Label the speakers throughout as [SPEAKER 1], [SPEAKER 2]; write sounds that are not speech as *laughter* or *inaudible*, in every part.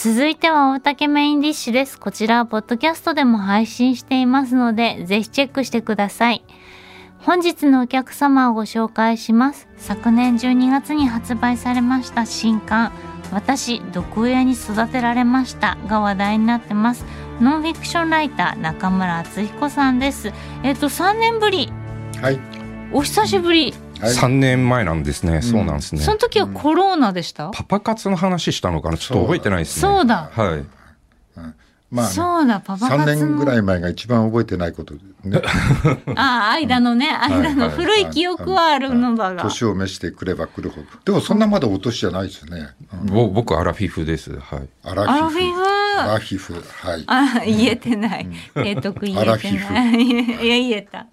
[SPEAKER 1] 続いては大竹メインディッシュです。こちらはポッドキャストでも配信していますので、ぜひチェックしてください。本日のお客様をご紹介します。昨年12月に発売されました新刊、私、毒親に育てられましたが話題になってます。ノンフィクションライター、中村敦彦さんです。えっ、と、3年ぶり、
[SPEAKER 2] はい。
[SPEAKER 1] お久しぶり。
[SPEAKER 2] はい。
[SPEAKER 3] 3年前なんですね、そうなんですね
[SPEAKER 1] その時はコロナでした、
[SPEAKER 3] パパ活の話したのかな？ちょっと覚えてないですね
[SPEAKER 1] そうだ
[SPEAKER 3] はい
[SPEAKER 2] まあ、ね、
[SPEAKER 1] そうだ、パパ活の。
[SPEAKER 2] 3年ぐらい前が一番覚えてないことね。*laughs*
[SPEAKER 1] ああ、間のね、間の
[SPEAKER 3] はい
[SPEAKER 1] 古い記憶はあるのだが。
[SPEAKER 2] 年を召してくればくるほど。でもそんなまだお年じゃないですよね。うん
[SPEAKER 3] ぼ僕アラフィフですはい
[SPEAKER 2] アラ
[SPEAKER 1] フィフ
[SPEAKER 2] アラフィフ？はい。
[SPEAKER 1] あ、言えてない。提督言えて
[SPEAKER 2] アラフィ
[SPEAKER 1] ない。*laughs* いや、言えた。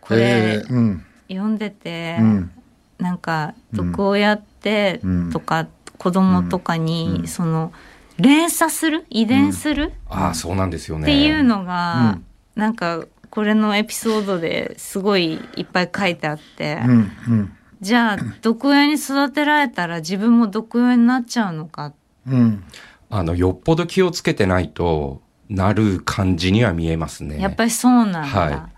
[SPEAKER 1] これ、
[SPEAKER 2] えーうん。
[SPEAKER 1] 読んでて、
[SPEAKER 2] うん。
[SPEAKER 1] なんか、毒親って
[SPEAKER 2] うん
[SPEAKER 1] とか、子供とかに、その、連鎖する？遺伝する、
[SPEAKER 3] ああそうなんですよね
[SPEAKER 1] っていうのが、
[SPEAKER 2] うん
[SPEAKER 1] なんか、これのエピソードですごいいっぱい書いてあって、
[SPEAKER 2] うん。うん。
[SPEAKER 1] じゃあ、毒親に育てられたら自分も毒親になっちゃうのか？
[SPEAKER 2] うん。
[SPEAKER 3] あのよっぽど気をつけてないとなる感じには見えますね
[SPEAKER 1] やっぱりそうなんだ。
[SPEAKER 3] はい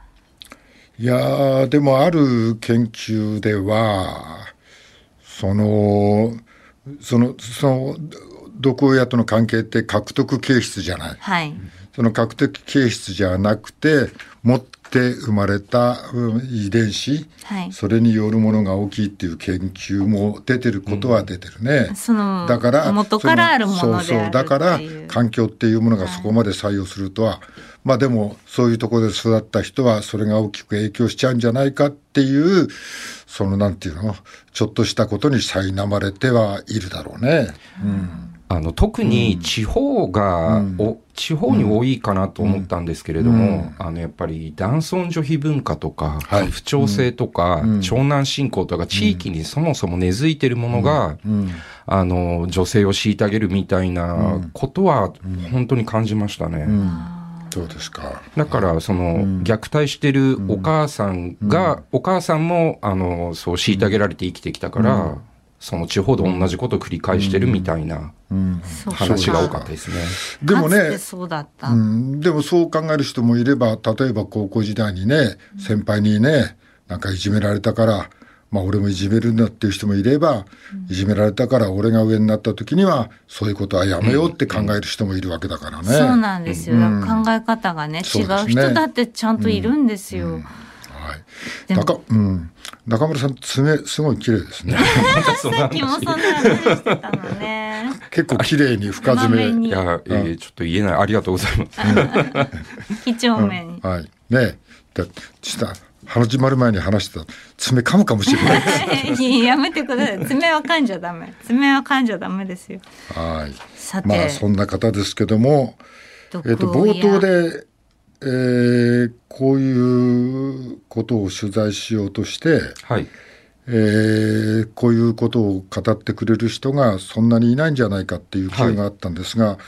[SPEAKER 2] やーでもある研究ではそのそのその毒親との関係って獲得形質じゃない
[SPEAKER 1] はい。
[SPEAKER 2] その獲得形質じゃなくて持って生まれたうん遺伝子
[SPEAKER 1] はい。
[SPEAKER 2] それによるものが大きいっていう研究も出てることは出てるね。
[SPEAKER 1] その、
[SPEAKER 2] だから
[SPEAKER 1] 元からあるものである
[SPEAKER 2] そうそうだから環境っていうものがそこまで採用するとは、まあでもそういうところで育った人はそれが大きく影響しちゃうんじゃないかっていうそのなんていうのちょっとしたことに苛まれてはいるだろうね。うん
[SPEAKER 3] あの特に地方が、お地方に多いかなと思ったんですけれども、あのやっぱり男尊女卑文化とか、
[SPEAKER 2] はい。
[SPEAKER 3] 不調性とか、
[SPEAKER 2] ん。
[SPEAKER 3] 長男信仰とか地域にそもそも根付いてるものが、
[SPEAKER 2] うん。
[SPEAKER 3] あの女性を虐げるみたいなことは本当に感じましたね。
[SPEAKER 2] うん。そうですか？
[SPEAKER 3] だから、その、虐待してるお母さんが、お母さんも、あの、そう、虐げられて生きてきたから、その地方で同じことを繰り返してるみたいな話が多かったですね。
[SPEAKER 2] でもね
[SPEAKER 1] うだった。
[SPEAKER 2] うん、でもそう考える人もいれば例えば高校時代にね先輩にねなんかいじめられたから、まあ、俺もいじめるんだっていう人もいれば、いじめられたから俺が上になった時にはそういうことはやめようって考える人もいるわけだからね。
[SPEAKER 1] そうなんですよ。
[SPEAKER 2] うん
[SPEAKER 1] 考え方がね、違
[SPEAKER 2] そう
[SPEAKER 1] 人だってちゃんといるんですよ。
[SPEAKER 2] はい。中うん、中村さん爪すごい綺麗ですね。*laughs*
[SPEAKER 1] さっきもそんな話してたのね。
[SPEAKER 2] 結構綺麗に深爪。
[SPEAKER 1] まめに。
[SPEAKER 3] いや、えーちょっと言えない。ありがとうございます。
[SPEAKER 1] 几帳面に。
[SPEAKER 2] はい。ねだした始まる前に話してた。爪噛むかもしれない *laughs*
[SPEAKER 1] いややめてください。爪は噛んじゃダメ。爪は噛んじゃダメですよ。
[SPEAKER 2] はい。
[SPEAKER 1] さて、
[SPEAKER 2] まあそんな方ですけども。
[SPEAKER 1] 毒
[SPEAKER 2] えっと
[SPEAKER 1] 親
[SPEAKER 2] 冒頭で、えーこういうことを取材しようとして、
[SPEAKER 3] はい。
[SPEAKER 2] えーこういうことを語ってくれる人がそんなにいないんじゃないかっていう声があったんですが、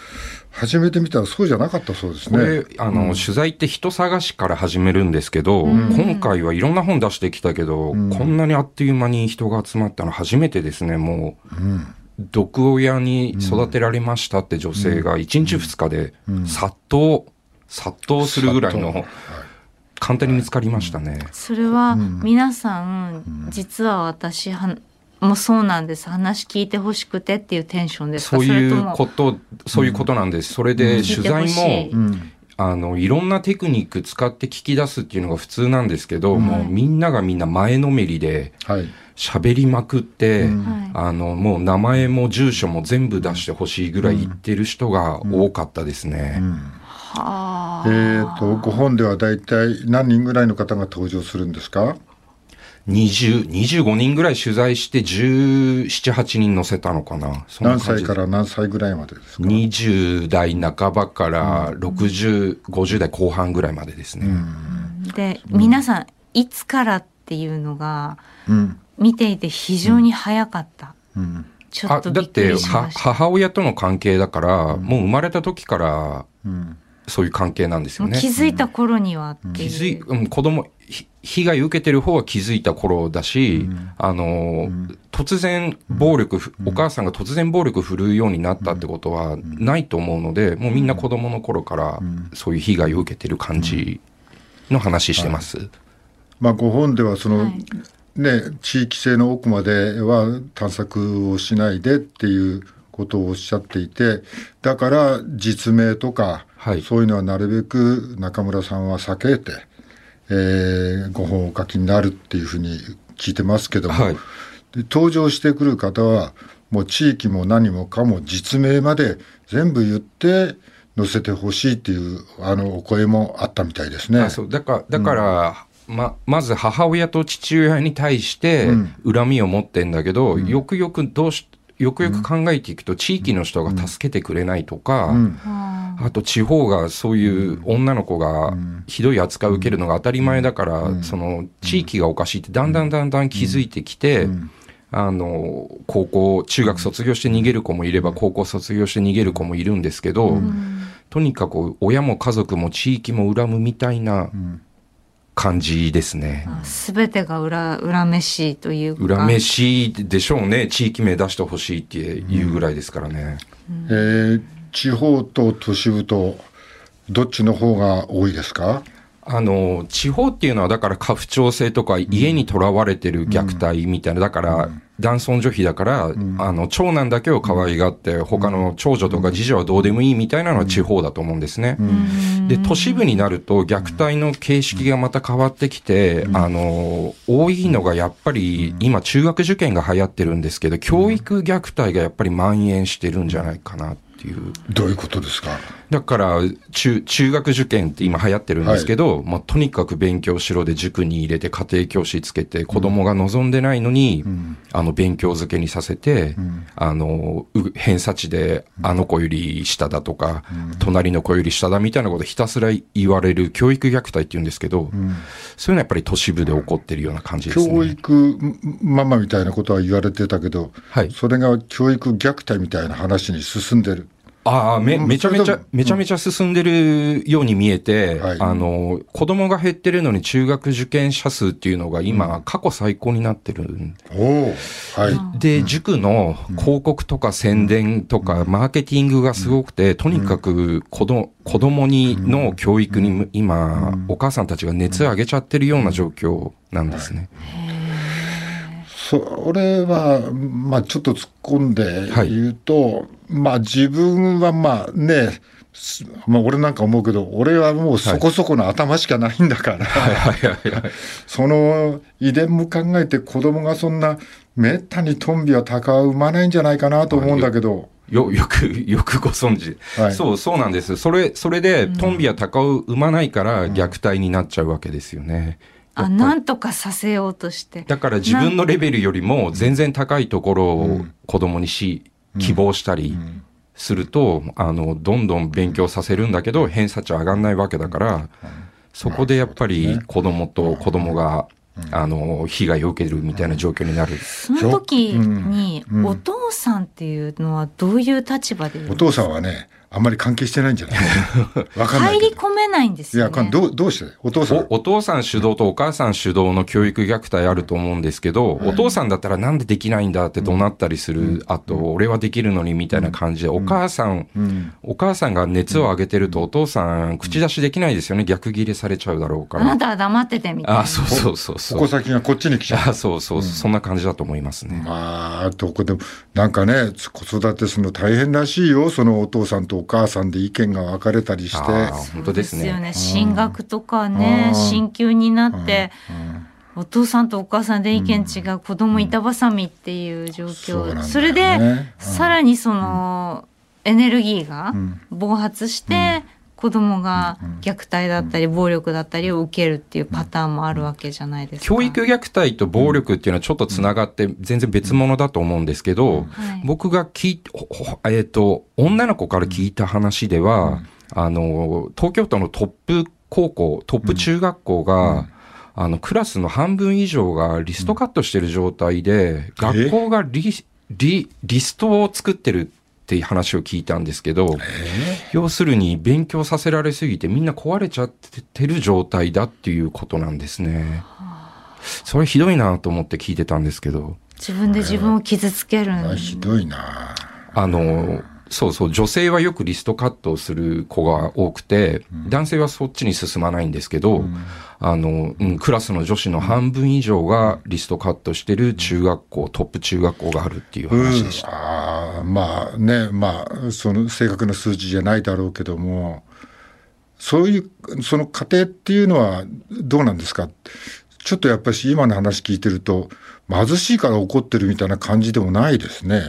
[SPEAKER 2] 初めて見たらそうじゃなかったそうですね。
[SPEAKER 3] あの、取材って人探しから始めるんですけど、今回はいろんな本出してきたけど、こんなにあっという間に人が集まったの初めてですね、もう。毒親に育てられましたって女性が1日2日で殺到、殺到するぐらいの、簡単に見つかりましたね。
[SPEAKER 1] それは皆さん、実は私はもうそうなんです。話聞いてほしくてっていうテンションですか？
[SPEAKER 3] そういうこと、そういうことなんです。それで取材も、あの、いろんなテクニック使って聞き出すっていうのが普通なんですけど、もうみんながみんな前のめりで
[SPEAKER 2] はい。
[SPEAKER 3] 喋りまくって、
[SPEAKER 1] はい。
[SPEAKER 3] あの、もう名前も住所も全部出してほしいぐらい言ってる人が多かったですね。
[SPEAKER 1] はあ
[SPEAKER 2] えっ、と、ご本では大体何人ぐらいの方が登場するんですか
[SPEAKER 3] ？20、25人ぐらい取材して17、8人載せたのかな。
[SPEAKER 2] 何歳から何歳ぐらいまでですか
[SPEAKER 3] ？20代半ばから60、50代後半ぐらいまでですね。
[SPEAKER 1] で、皆さんいつからっていうのが
[SPEAKER 2] うん。
[SPEAKER 1] 見ていて非常に早かった、
[SPEAKER 2] うん。
[SPEAKER 1] ちょっ
[SPEAKER 3] あだっ
[SPEAKER 1] とびっくり
[SPEAKER 3] ては
[SPEAKER 1] しました
[SPEAKER 3] 母親との関係だから、もう生まれた時から
[SPEAKER 2] うん。
[SPEAKER 3] そういう関係なんですよね。
[SPEAKER 1] 気づいた頃には
[SPEAKER 3] 気づい、うん、子供、ひ被害受けてる方は気づいた頃だし、あの、突然暴力、お母さんが突然暴力振るうようになったってことはないと思うので、もうみんな子供の頃からそういう被害を受けてる感じの話してます。
[SPEAKER 2] まあ、ご本ではその、
[SPEAKER 1] はい。
[SPEAKER 2] ね、地域性の奥までは探索をしないでっていうことをおっしゃっていてだから実名とか、
[SPEAKER 3] はい。
[SPEAKER 2] そういうのはなるべく中村さんは避けて、えーご本をお書きになるっていうふうに聞いてますけども、
[SPEAKER 3] はい。
[SPEAKER 2] で登場してくる方はもう地域も何もかも実名まで全部言って載せてほしいっていうあのお声もあったみたいですね。
[SPEAKER 3] あそう。だから、だから、ま、まず母親と父親に対して
[SPEAKER 2] うん。
[SPEAKER 3] 恨みを持ってんだけど、よくよくどうし、よくよく考えていくと、地域の人が助けてくれないとか、
[SPEAKER 1] あ
[SPEAKER 3] と地方がそういう女の子がひどい扱いを受けるのが当たり前だから、その地域がおかしいってだんだんだんだん気づいてきて、あの、高校、中学卒業して逃げる子もいれば、高校卒業して逃げる子もいるんですけど、とにかく親も家族も地域も恨むみたいな感じですね。
[SPEAKER 1] すべてが裏、裏飯というか。
[SPEAKER 3] 恨めしいでしょうね。地域名出してほしいっていうぐらいですからね。
[SPEAKER 2] えー地方と都市部とどっちの方が多いですか？
[SPEAKER 3] あの、地方っていうのはだから家父長制とか家にとらわれてる虐待みたいな、だから男尊女卑だから、あの、長男だけを可愛がって、他の長女とか次女はどうでもいいみたいなのは地方だと思うんですね。で、都市部になると虐待の形式がまた変わってきて、あの、多いのがやっぱり今中学受験が流行ってるんですけど、教育虐待がやっぱり蔓延してるんじゃないかなっていう。
[SPEAKER 2] どういうことですか？
[SPEAKER 3] だから、中、中学受験って今流行ってるんですけど、まあ、とにかく勉強しろで塾に入れて家庭教師つけて、子供が望んでないのに、あの、勉強漬けにさせて、あの、う偏差値で、あの子より下だとか、隣の子より下だみたいなことひたすら言われる教育虐待って言うんですけど、そういうのはやっぱり都市部で起こってるような感じですね。
[SPEAKER 2] 教育ママみたいなことは言われてたけど、
[SPEAKER 3] はい。
[SPEAKER 2] それが教育虐待みたいな話に進んでる。
[SPEAKER 3] ああ、め、
[SPEAKER 2] うん
[SPEAKER 3] めちゃめちゃめちゃめちゃ進んでるように見えて、
[SPEAKER 2] はい。
[SPEAKER 3] あの、子供が減ってるのに中学受験者数っていうのが今、過去最高になってるん
[SPEAKER 2] おおはい。
[SPEAKER 3] で、塾の広告とか宣伝とか、マーケティングがすごくて、とにかく子供、子供にの教育に今、お母さんたちが熱を上げちゃってるような状況なんですね。
[SPEAKER 2] それは、まあちょっと突っ込んで
[SPEAKER 3] はい。
[SPEAKER 2] 言うと、まあ自分はまあね、すまあ俺なんか思うけど、俺はもうそこそこの頭しかないんだから、
[SPEAKER 3] はいはいはいはい。
[SPEAKER 2] その遺伝も考えて子供がそんなめったにトンビは鷹は産まないんじゃないかなと思うんだけど、
[SPEAKER 3] よ、よく、よくご存知。
[SPEAKER 2] はい
[SPEAKER 3] そう、そうなんです。それ、それで、トンビやタカを産まないから虐待になっちゃうわけですよね。
[SPEAKER 1] あ、なんとかさせようとして。
[SPEAKER 3] だから自分のレベルよりも全然高いところを子供にし、希望したりすると、あの、どんどん勉強させるんだけど、偏差値上がんないわけだから、そこでやっぱり子供と子供が、あの、被害を受けるみたいな状況になる。
[SPEAKER 1] その時に
[SPEAKER 2] う、ん。
[SPEAKER 1] お父さんっていうのはどういう立場でいる
[SPEAKER 2] お父さんはね、あんまり関係してないんじゃない？*laughs* わかんない
[SPEAKER 1] 入。り込めないんです
[SPEAKER 2] いや、
[SPEAKER 1] よね。
[SPEAKER 2] どう、どうして？お父さん。
[SPEAKER 3] おお父さん主導とお母さん主導の教育虐待あると思うんですけど、お父さんだったらなんでできないんだって怒鳴ったりする、あと、俺はできるのにみたいな感じで、お母さん、
[SPEAKER 2] うん。
[SPEAKER 3] お母さんが熱を上げてるとお父さん口出しできないですよね。逆ギレされちゃうだろうから。
[SPEAKER 1] あなたは黙っててみたいな。
[SPEAKER 3] あ、そうそうそうそう。
[SPEAKER 2] 矛先がこっちに来ちゃう。
[SPEAKER 3] あそうそう、そんな感じだと思いますね。
[SPEAKER 2] まあ、どこでも、なんかね、子育てするの大変らしいよ。そのお父さんとお母さんで意見が分かれたりして。
[SPEAKER 3] 本当ですね。
[SPEAKER 1] よね。進学とかね、
[SPEAKER 2] うん
[SPEAKER 1] 進級になって、お父さんとお母さんで意見違う、子供板挟みっていう状況。
[SPEAKER 2] そ
[SPEAKER 1] れで、
[SPEAKER 2] うん
[SPEAKER 1] さらにその、エネルギーが
[SPEAKER 2] ん
[SPEAKER 1] 暴発して、子供が虐待だったり暴力だったりを受けるっていうパターンもあるわけじゃないですか。
[SPEAKER 3] 教育虐待と暴力っていうのはちょっとつながって全然別物だと思うんですけど、
[SPEAKER 1] はい。
[SPEAKER 3] 僕が聞いほほえっ、と、女の子から聞いた話では、あの、東京都のトップ高校、トップ中学校が、あの、クラスの半分以上がリストカットしてる状態で、学校がリ、リ、リストを作ってるっていう話を聞いたんですけど、要するに勉強させられすぎてみんな壊れちゃってる状態だっていうことなんですね。それひどいなと思って聞いてたんですけど。
[SPEAKER 1] 自分で自分を傷つける
[SPEAKER 2] あひどいな
[SPEAKER 3] あの、そうそう、女性はよくリストカットをする子が多くて、男性はそっちに進まないんですけど、あの、うん、クラスの女子の半分以上がリストカットしてる中学校、トップ中学校があるっていう話でした。
[SPEAKER 2] ああまあねまあその正確な数字じゃないだろうけどもそういうその過程っていうのはどうなんですか？ちょっとやっぱり今の話聞いてると貧しいから怒ってるみたいな感じでもないですね。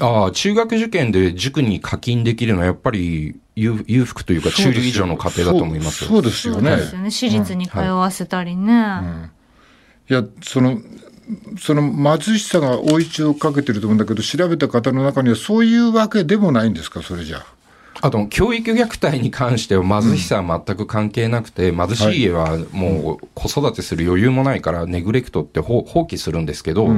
[SPEAKER 3] ああ、中学受験で塾に課金できるのはやっぱり裕裕福というか中流以上の家庭だと思いますよ。
[SPEAKER 2] そうですよね。
[SPEAKER 1] そうですよね。私立に通わせたりね。
[SPEAKER 2] いやそのその貧しさが追い打ちをかけてると思うんだけど調べた方の中にはそういうわけでもないんですか？それじゃあ。
[SPEAKER 3] あと、教育虐待に関しては貧しさは全く関係なくて、貧しい家はもう子育てする余裕もないから、ネグレクトって放放棄するんですけど、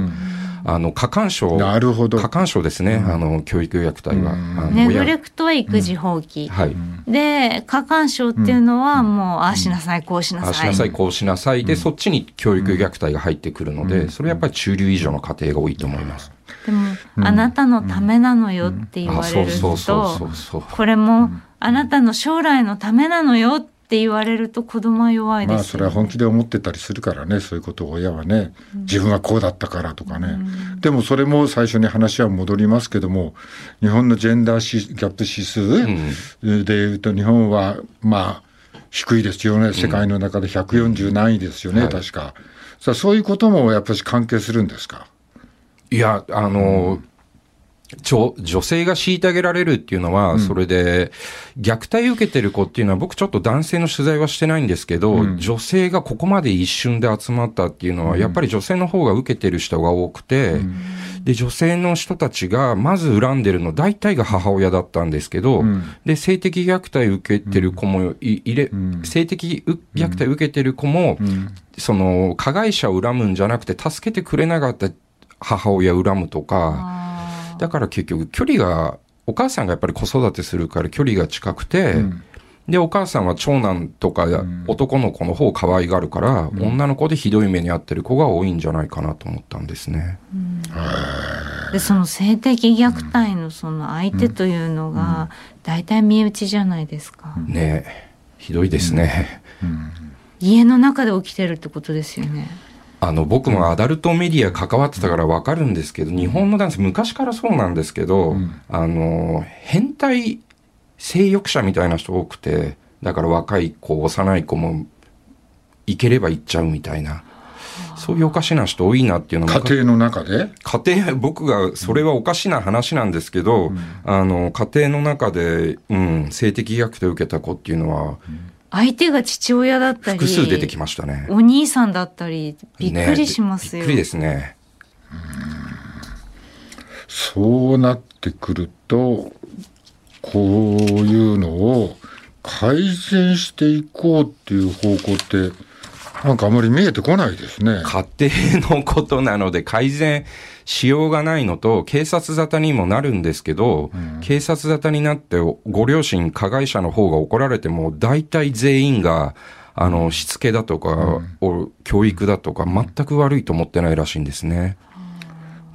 [SPEAKER 3] あの、過干渉、
[SPEAKER 2] なるほど。
[SPEAKER 3] 過干渉ですね、あの、教育虐待は。
[SPEAKER 1] ネグ
[SPEAKER 3] 親。
[SPEAKER 1] レクトは育児放棄。
[SPEAKER 3] はい。
[SPEAKER 1] で、過干渉っていうのはもう、ああしなさい、こうしなさい。
[SPEAKER 3] ああしなさい、こうしなさい。で、そっちに教育虐待が入ってくるので、それはやっぱり中流以上の家庭が多いと思います。
[SPEAKER 1] でも、あなたのためなのよって言わ
[SPEAKER 3] あ、
[SPEAKER 1] れる
[SPEAKER 3] そうそうそうそ
[SPEAKER 1] と
[SPEAKER 3] う、そう。
[SPEAKER 1] これもあなたの将来のためなのよって言われると子供は弱いですよ、
[SPEAKER 2] まあそれは本気で思ってたりするからねそういうことを親はね。自分はこうだったからとかね、でもそれも最初に話は戻りますけども日本のジェンダーシギャップ指数でいうと日本はまあ低いですよね。世界の中で140何位ですよね、
[SPEAKER 3] はい
[SPEAKER 2] 確か。さあそういうこともやっぱり関係するんですか？
[SPEAKER 3] いや、あの、ちょ女性が虐げられるっていうのは、それで、虐待受けてる子っていうのは、僕ちょっと男性の取材はしてないんですけど、女性がここまで一瞬で集まったっていうのは、やっぱり女性の方が受けてる人が多くて、で、女性の人たちがまず恨んでるの、大体が母親だったんですけど、で、性的虐待受けてる子もい、いれ、性的う虐待受けてる子も、その、加害者を恨むんじゃなくて、助けてくれなかった母親を恨むとか、だから結局距離が、お母さんがやっぱり子育てするから距離が近くて、で、お母さんは長男とか男の子の方を可愛がるから、女の子でひどい目に遭ってる子が多いんじゃないかなと思ったんですね。
[SPEAKER 1] でその性的虐待のその相手というのが大体身内じゃないですか、
[SPEAKER 3] ねえ、ひどいですね。
[SPEAKER 1] 家の中で起きてるってことですよね
[SPEAKER 3] あの、僕もアダルトメディア関わってたからわかるんですけど、日本の男性昔からそうなんですけど、あの、変態性欲者みたいな人多くて、だから若い子、幼い子も、行ければ行っちゃうみたいな。そういうおかしな人多いなっていうのが
[SPEAKER 2] 家庭の中で？
[SPEAKER 3] 家庭、僕が、それはおかしな話なんですけど、あの、家庭の中で、うん、性的虐待を受けた子っていうのは、
[SPEAKER 1] 相手が父親だったり
[SPEAKER 3] 複数出てきましたね。
[SPEAKER 1] お兄さんだったりびっくりしますよ、
[SPEAKER 3] ねびっくりですね。
[SPEAKER 2] そうなってくるとこういうのを改善していこうっていう方向ってなんかあまり見えてこないですね。
[SPEAKER 3] 家庭のことなので改善しようがないのと、警察沙汰にもなるんですけど、警察沙汰になってご両親、加害者の方が怒られても、大体全員が、あの、しつけだとか、お教育だとか、全く悪いと思ってないらしいんですね。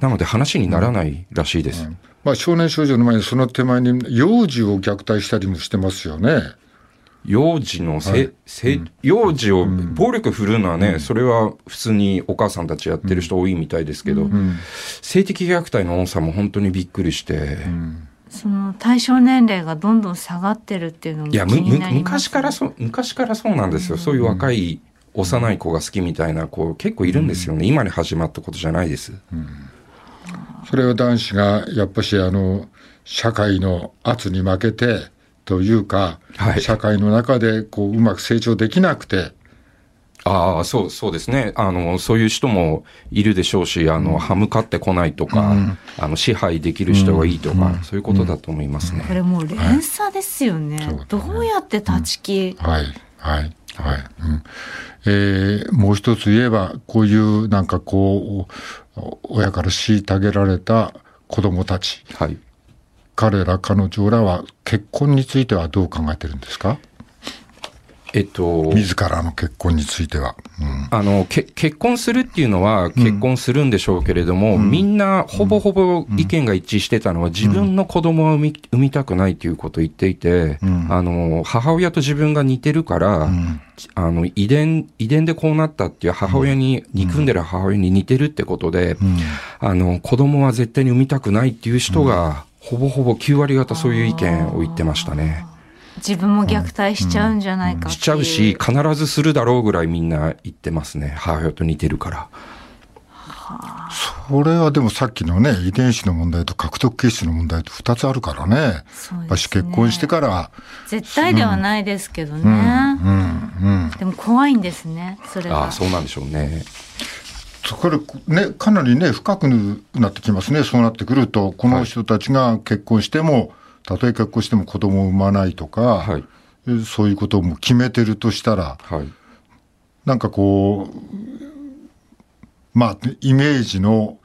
[SPEAKER 3] なので話にならないらしいです。
[SPEAKER 2] まあ少年少女の前にその手前に幼児を虐待したりもしてますよね。
[SPEAKER 3] 幼児のせ、せ、幼児を暴力振るうのはね、それは普通にお母さんたちやってる人多いみたいですけど、性的虐待の多さも本当にびっくりして、
[SPEAKER 1] その対象年齢がどんどん下がってるっていうのも気
[SPEAKER 3] いや、む、む
[SPEAKER 1] になります
[SPEAKER 3] 昔からそう、昔からそうなんですよ。そういう若い幼い子が好きみたいな子結構いるんですよね。今に始まったことじゃないです。
[SPEAKER 2] それは男子がやっぱしあの社会の圧に負けてというか、
[SPEAKER 3] はい。
[SPEAKER 2] 社会の中でこううまく成長できなくて、
[SPEAKER 3] ああ、そう、そうですね。あの、そういう人もいるでしょうし、あの、歯向かってこないとか、あの、支配できる人がいいとか、そういうことだと思いますね。
[SPEAKER 1] これもう連鎖ですよね、
[SPEAKER 2] そう
[SPEAKER 1] どうやって断ち切、
[SPEAKER 2] はい。はい。はい、うん。えーもう一つ言えばこういうなんかこうお親から虐げられた子供たち。
[SPEAKER 3] はい。
[SPEAKER 2] 彼ら、彼女らは結婚についてはどう考えてるんですか？
[SPEAKER 3] えっと、
[SPEAKER 2] 自らの結婚については。うん。
[SPEAKER 3] あの、け、結婚するっていうのは結婚するんでしょうけれども、みんなほぼほぼ意見が一致してたのは、自分の子供は産み、産みたくないっていうことを言っていて、
[SPEAKER 2] ん。
[SPEAKER 3] あの、母親と自分が似てるから、あの、遺伝、遺伝でこうなったっていう母親に、憎んでる母親に似てるってことで、あの、子供は絶対に産みたくないっていう人が、ほぼほぼ9割方そういう意見を言ってましたね。
[SPEAKER 1] 自分も虐待しちゃうんじゃないかっていう
[SPEAKER 3] しちゃうし、必ずするだろうぐらいみんな言ってますね。母親と似てるから。
[SPEAKER 2] それはでもさっきのね、遺伝子の問題と獲得形質の問題と2つあるからね。
[SPEAKER 1] そうですね
[SPEAKER 2] 結婚してから、
[SPEAKER 1] 絶対ではないですけどね、
[SPEAKER 2] うん、うん。
[SPEAKER 1] でも怖いんですねそれが
[SPEAKER 3] ああ、そうなんでしょうね。
[SPEAKER 2] これね、かなりね、深くなってきますね。そうなってくると、この人たちが結婚しても、たとえ結婚しても子供を産まないとか、
[SPEAKER 3] はい。
[SPEAKER 2] えそういうことをもう決めてるとしたら、
[SPEAKER 3] はい。
[SPEAKER 2] なんかこう、まあ、イメージの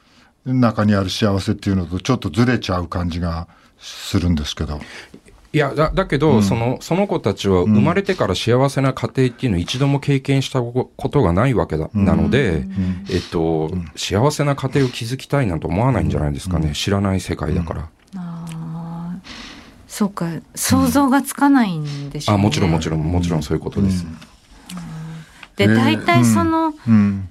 [SPEAKER 2] 中にある幸せっていうのとちょっとずれちゃう感じがするんですけど。
[SPEAKER 3] いや、だ、だけど、その、その子たちは生まれてから幸せな家庭っていうのを一度も経験したことがないわけだ、なので、えっと、幸せな家庭を築きたいなんて思わないんじゃないですかね。知らない世界だから。
[SPEAKER 1] そうか。想像がつかないんでしょう、
[SPEAKER 3] あ、
[SPEAKER 1] ね
[SPEAKER 3] もちろんもちろん、もちろんそういうことです。
[SPEAKER 1] で大体その、
[SPEAKER 2] うん。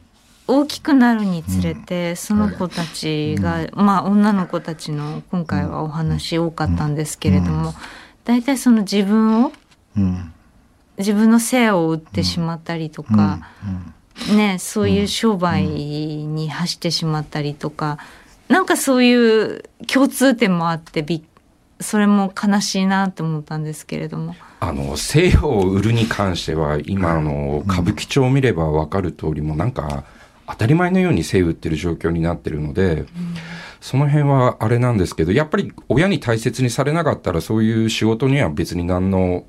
[SPEAKER 1] 大きくなるにつれて、その子たちが、まあ女の子たちの今回はお話多かったんですけれども、大体その自分を
[SPEAKER 2] うん。
[SPEAKER 1] 自分の性を売ってしまったりとか、ねそういう商売に走ってしまったりとか、なんかそういう共通点もあってびっそれも悲しいなと思ったんですけれども。
[SPEAKER 3] あの、西洋を売るに関しては、今、あの、歌舞伎町を見ればわかる通りも、なんか、当たり前のように西売ってる状況になってるので、その辺はあれなんですけど、やっぱり親に大切にされなかったら、そういう仕事には別に何の、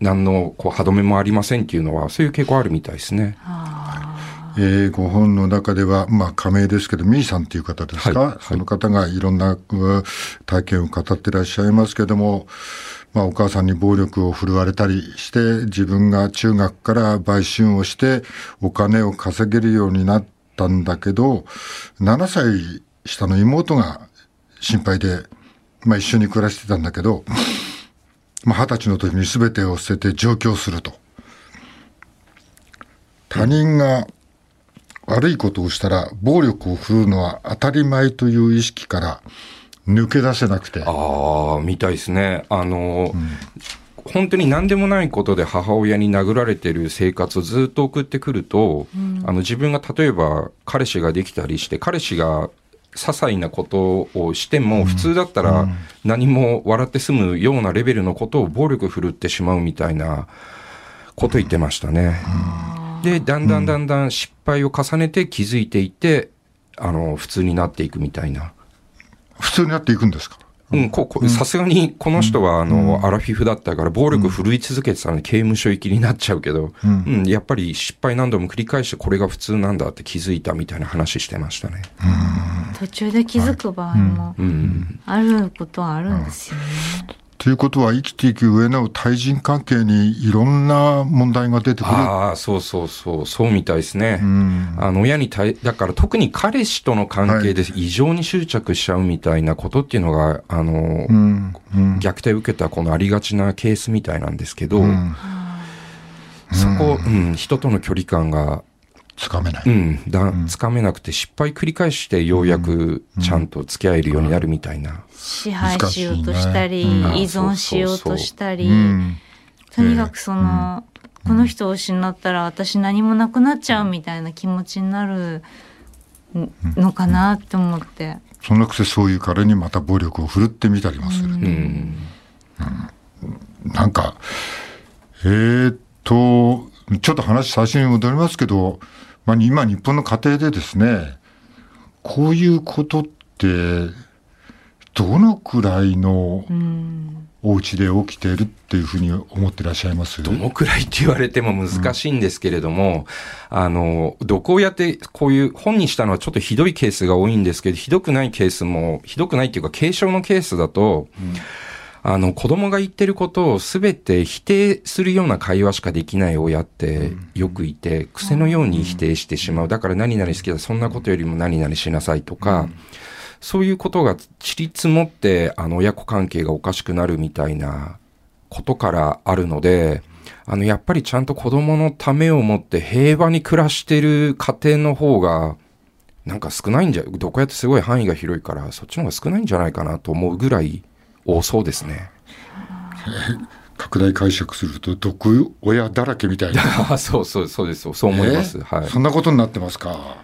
[SPEAKER 3] 何の、こう、歯止めもありませんっていうのは、そういう傾向あるみたいですね。
[SPEAKER 2] えーご本の中では、まあ、加盟ですけど、ミーさんという方ですか、
[SPEAKER 3] はいはい
[SPEAKER 2] その方がいろんなう体験を語ってらっしゃいますけども、まあ、お母さんに暴力を振るわれたりして、自分が中学から売春をして、お金を稼げるようになったんだけど、7歳下の妹が心配で、まあ、一緒に暮らしてたんだけど、まあ、二十歳の時に全てを捨てて上京すると。他人が悪いことをしたら暴力を振るうのは当たり前という意識から抜け出せなくて。
[SPEAKER 3] ああ、みたいですね。あの、本当に何でもないことで母親に殴られてる生活をずっと送ってくると、あの自分が例えば彼氏ができたりして、彼氏が些細なことをしても、普通だったら何も笑って済むようなレベルのことを暴力振るってしまうみたいなこと言ってましたね。で、だんだん。だんだん失敗を重ねて気づいていって、あの、普通になっていくみたいな。
[SPEAKER 2] 普通になっていくんですか？
[SPEAKER 3] うん、ここさすがにこの人は、あの、アラフィフだったから、暴力振るい続けてたので、刑務所行きになっちゃうけど、うん、やっぱり失敗何度も繰り返して、これが普通なんだって気づいたみたいな話してましたね。
[SPEAKER 1] 途中で気づく場合も
[SPEAKER 3] うん。
[SPEAKER 1] あることはあるんですよね。
[SPEAKER 2] ということは生きていく上の対人関係にいろんな問題が出てくる。
[SPEAKER 3] ああ、そうそうそう、そうみたいですね。
[SPEAKER 2] うん。
[SPEAKER 3] あの、親に対、だから特に彼氏との関係で異常に執着しちゃうみたいなことっていうのが、あの、
[SPEAKER 2] うんうん。
[SPEAKER 3] 虐待を受けたこのありがちなケースみたいなんですけど、
[SPEAKER 2] うん。
[SPEAKER 3] そこ、うん、人との距離感が
[SPEAKER 2] つかめない。
[SPEAKER 3] うん、だ、つかめなくて失敗繰り返してようやくちゃんと付き合えるようになるみたいな。
[SPEAKER 1] 支配しようとしたり、依存しようとしたり、
[SPEAKER 2] うん
[SPEAKER 1] とにかくその、この人を失ったら私何もなくなっちゃうみたいな気持ちになるのかなって思って。
[SPEAKER 2] そのくせそういう彼にまた暴力を振るってみたりもする。
[SPEAKER 3] うん。
[SPEAKER 2] なんか、えーっと、ちょっと話最初に戻りますけど、まあ、今日本の家庭でですね、こういうことって、どのくらいの
[SPEAKER 1] うん。
[SPEAKER 2] お家で起きているっていうふうに思ってらっしゃいます？
[SPEAKER 3] どのくらいって言われても難しいんですけれども、あの、毒親ってこういう本にしたのはちょっとひどいケースが多いんですけど、ひどくないケースも、ひどくないっていうか軽症のケースだと、あの、子供が言ってることをすべて否定するような会話しかできない親ってよくいて、癖のように否定してしまう。だから何々好きだ、そんなことよりも何々しなさいとか、そういうことが散り積もって、あの、親子関係がおかしくなるみたいなことからあるので、あの、やっぱりちゃんと子供のためを持って平和に暮らしてる家庭の方が、なんか少ないんじゃ、どこやってすごい範囲が広いから、そっちの方が少ないんじゃないかなと思うぐらい多そうですね。*laughs*
[SPEAKER 2] 拡大解釈すると毒親だらけみたいな。
[SPEAKER 3] あ *laughs* そうそうそうです。そう思います。
[SPEAKER 2] え？
[SPEAKER 3] はい。
[SPEAKER 2] そんなことになってますか？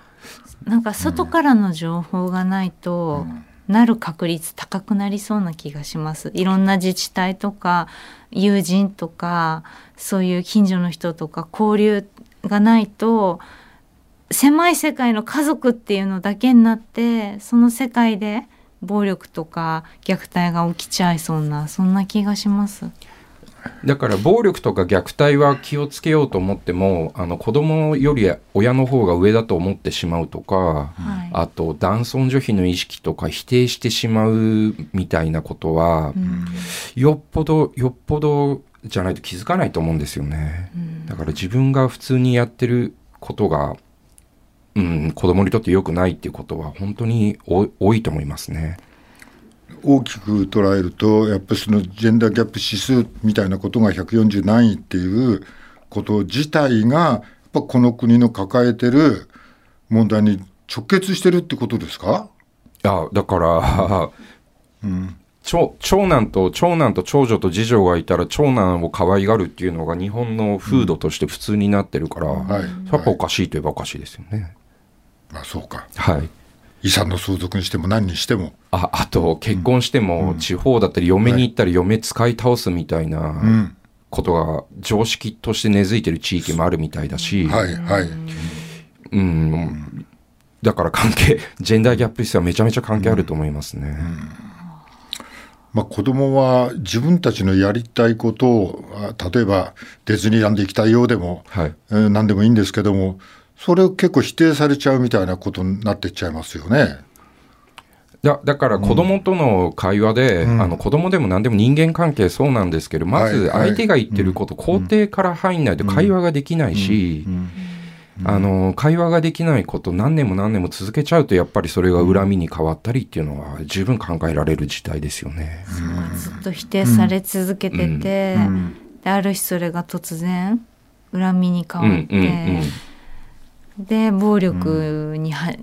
[SPEAKER 1] なんか外からの情報がないと、なる確率高くなりそうな気がしますいろんな自治体とか友人とかそういう近所の人とか交流がないと狭い世界の家族っていうのだけになってその世界で暴力とか虐待が起きちゃいそうなそんな気がします。
[SPEAKER 3] だから暴力とか虐待は気をつけようと思っても、あの子供より親の方が上だと思ってしまうとか、
[SPEAKER 1] はい
[SPEAKER 3] あと男尊女卑の意識とか否定してしまうみたいなことは、
[SPEAKER 1] うん
[SPEAKER 3] よっぽどよっぽどじゃないと気づかないと思うんですよね。
[SPEAKER 1] うん
[SPEAKER 3] だから自分が普通にやってることが、うん、子供にとって良くないっていうことは本当に多多いと思いますね。
[SPEAKER 2] 大きく捉えるとやっぱりそのジェンダーギャップ指数みたいなことが140何位っていうこと自体がやっぱこの国の抱えてる問題に直結してるってことですか、
[SPEAKER 3] あだから、
[SPEAKER 2] うん、
[SPEAKER 3] 長長男と長男と長女と次女がいたら長男を可愛がるっていうのが日本の風土として普通になってるから、
[SPEAKER 2] はい
[SPEAKER 3] やっぱおかしいといえばおかしいですよね。
[SPEAKER 2] まあそうか。
[SPEAKER 3] はい。
[SPEAKER 2] 遺産の相続にしても何にしても、
[SPEAKER 3] ああと結婚しても地方だったり嫁に行ったり嫁使い倒すみたいな
[SPEAKER 2] うん、
[SPEAKER 3] ことが常識として根付いてる地域もあるみたいだし、
[SPEAKER 2] はいはい、
[SPEAKER 3] うん、だから関係、*laughs* ジェンダーギャップ指数はめちゃめちゃ関係あると思いますね。
[SPEAKER 2] まあ、子供は自分たちのやりたいことをあ例えばディズニーランド行きたいようでも、
[SPEAKER 3] はい。
[SPEAKER 2] えー何でもいいんですけどもそれを結構否定されちゃうみたいなことになってっちゃいますよね。
[SPEAKER 3] だだから子供との会話で、あの子供でも何でも人間関係そうなんですけど、まず
[SPEAKER 2] はいはい。
[SPEAKER 3] 相手が言ってること、肯定から入んないと会話ができないし、あの会話ができないこと何年も何年も続けちゃうとやっぱりそれが恨みに変わったりっていうのは十分考えられる事態ですよね。
[SPEAKER 1] ずっと否定され続けてて、ある日それが突然恨みに変わって、
[SPEAKER 3] うん。うん。うん
[SPEAKER 1] で暴力には、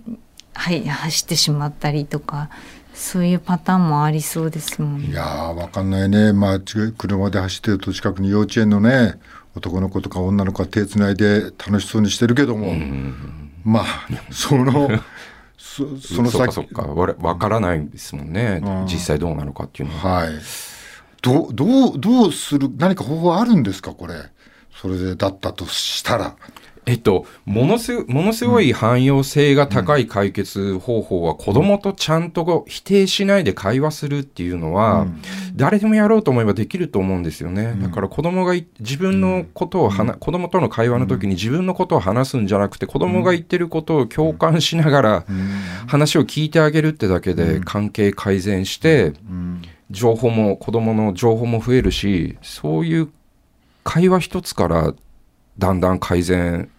[SPEAKER 1] はい、走ってしまったりとかそういうパターンもありそうですもんね。
[SPEAKER 2] いやーわかんないね、まあ、ち車で走ってると近くに幼稚園のね男の子とか女の子が手つないで楽しそうにしてるけども、まあその *laughs* そその
[SPEAKER 3] そっか
[SPEAKER 2] 先
[SPEAKER 3] そっか。われわからないですもんね、
[SPEAKER 2] うん。
[SPEAKER 3] 実際どうなのかっていうのは。
[SPEAKER 2] はい。どうどうどうする何か方法あるんですかこれ。それでだったとしたら
[SPEAKER 3] えっと、ものすものすごい汎用性が高い解決方法は、子供とちゃんと否定しないで会話するっていうのは、誰でもやろうと思えばできると思うんですよね。だから子供がい自分のことを話、子供との会話の時に自分のことを話すんじゃなくて、子供が言ってることを共感しながら、話を聞いてあげるってだけで関係改善して、情報も、子供の情報も増えるし、そういう会話一つからだんだん改善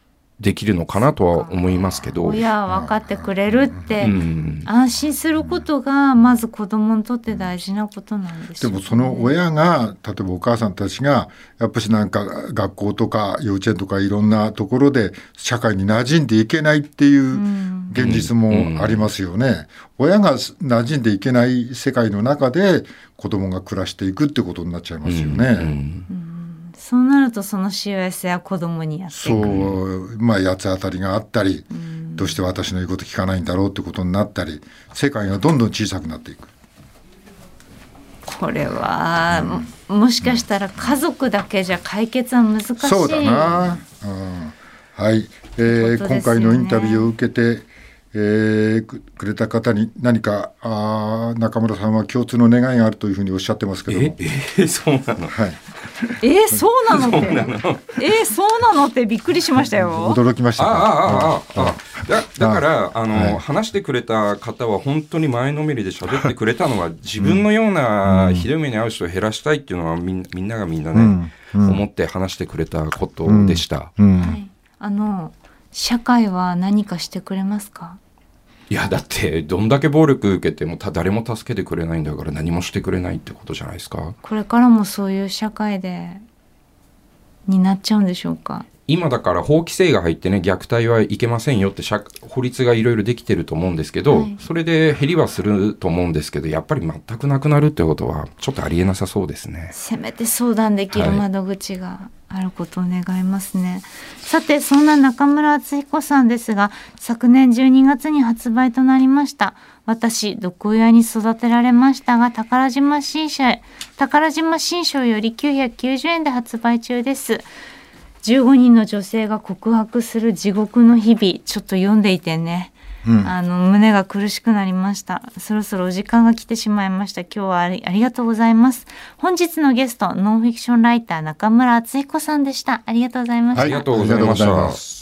[SPEAKER 3] できるのかなとは思いますけど。
[SPEAKER 1] 親は分かってくれるって、
[SPEAKER 3] うん
[SPEAKER 1] 安心することがまず子供にとって大事なことなんですよ、ね。
[SPEAKER 2] でもその親が例えばお母さんたちがやっぱしなんか学校とか幼稚園とかいろんなところで社会に馴染んでいけないっていう現実もありますよね。親が馴染んでいけない世界の中で子供が暮らしていくってことになっちゃいますよね。
[SPEAKER 3] うん
[SPEAKER 1] そうなるとその幸せは子供にやっていく
[SPEAKER 2] そうまあ八つ当たりがあったり、どうして私の言うこと聞かないんだろうってことになったり世界がどんどん小さくなっていく。
[SPEAKER 1] これは、ももしかしたら家族だけじゃ解決は難しい。
[SPEAKER 2] そうだな、うん、はい、えー
[SPEAKER 1] ね。
[SPEAKER 2] 今回のインタビューを受けて、えーくくれた方に何かあー中村さんは共通の願いがあるというふうにおっしゃってますけども、
[SPEAKER 3] ええーそうなの？
[SPEAKER 2] はい、
[SPEAKER 1] えー、そうなのって。えー、そうなのってびっくりしましたよ。
[SPEAKER 2] 驚きました
[SPEAKER 3] あああああ
[SPEAKER 2] あ
[SPEAKER 3] あだだからあの、
[SPEAKER 2] はい。
[SPEAKER 3] 話してくれた方は本当に前のめりで喋ってくれたのは自分のようなひどい目に遭う人を減らしたいっていうのはみんみんながみんなね、
[SPEAKER 2] うん。うん。
[SPEAKER 3] 思って話してくれたことでした、
[SPEAKER 2] うん。
[SPEAKER 1] はい、あの社会は何かしてくれますか？
[SPEAKER 3] いやだってどんだけ暴力受けてもた誰も助けてくれないんだから何もしてくれないってことじゃないですか。
[SPEAKER 1] これからもそういう社会でになっちゃうんでしょうか？
[SPEAKER 3] 今だから法規制が入ってね虐待はいけませんよって社法律がいろいろできてると思うんですけど、
[SPEAKER 1] はい。
[SPEAKER 3] それで減りはすると思うんですけどやっぱり全くなくなるってことはちょっとありえなさそうですね。
[SPEAKER 1] せめて相談できる
[SPEAKER 3] はい。
[SPEAKER 1] 窓口があることを願いますね、さてそんな中村敦彦さんですが昨年12月に発売となりました。私毒親に育てられましたが宝島新社宝島新書より990円で発売中です。15人の女性が告白する地獄の日々ちょっと読んでいてね。
[SPEAKER 2] うん。
[SPEAKER 1] あの胸が苦しくなりました。そろそろお時間が来てしまいました。今日はありありがとうございます。本日のゲストノンフィクションライター中村敦彦さんでした。ありがとうございました、
[SPEAKER 2] はい。
[SPEAKER 3] ありがとうございました